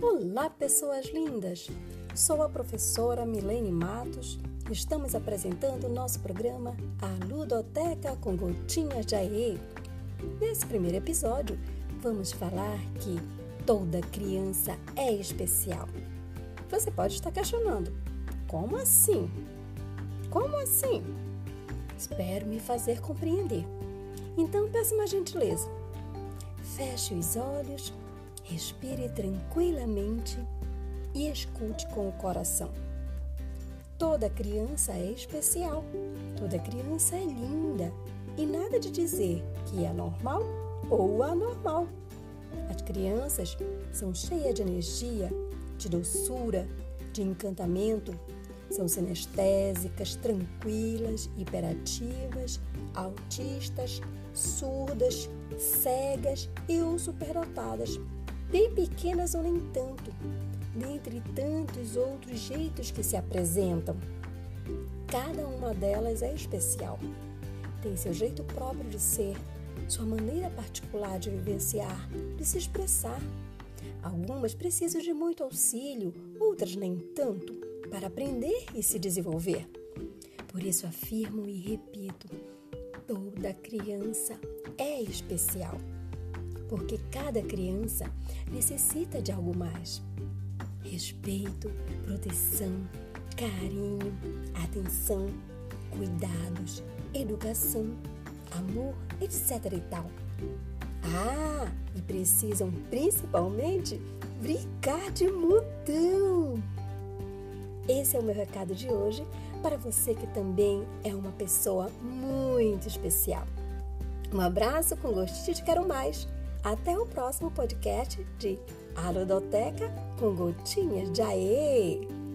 Olá, pessoas lindas! Sou a professora Milene Matos e estamos apresentando o nosso programa A Ludoteca com Gotinhas de Aê. Nesse primeiro episódio, vamos falar que toda criança é especial. Você pode estar questionando: como assim? Como assim? Espero me fazer compreender. Então, peço uma gentileza. Feche os olhos Respire tranquilamente e escute com o coração. Toda criança é especial, toda criança é linda e nada de dizer que é normal ou anormal. As crianças são cheias de energia, de doçura, de encantamento, são sinestésicas, tranquilas, hiperativas, autistas, surdas, cegas e ou superdotadas bem pequenas ou nem tanto, dentre tantos outros jeitos que se apresentam. Cada uma delas é especial. Tem seu jeito próprio de ser, sua maneira particular de vivenciar, de se expressar. Algumas precisam de muito auxílio, outras nem tanto, para aprender e se desenvolver. Por isso afirmo e repito: toda criança é especial porque cada criança necessita de algo mais. Respeito, proteção, carinho, atenção, cuidados, educação, amor, etc e tal. Ah, e precisam principalmente brincar de montão. Esse é o meu recado de hoje para você que também é uma pessoa muito especial. Um abraço com gostinho de quero mais até o próximo podcast de Arodoteca com gotinhas de aê!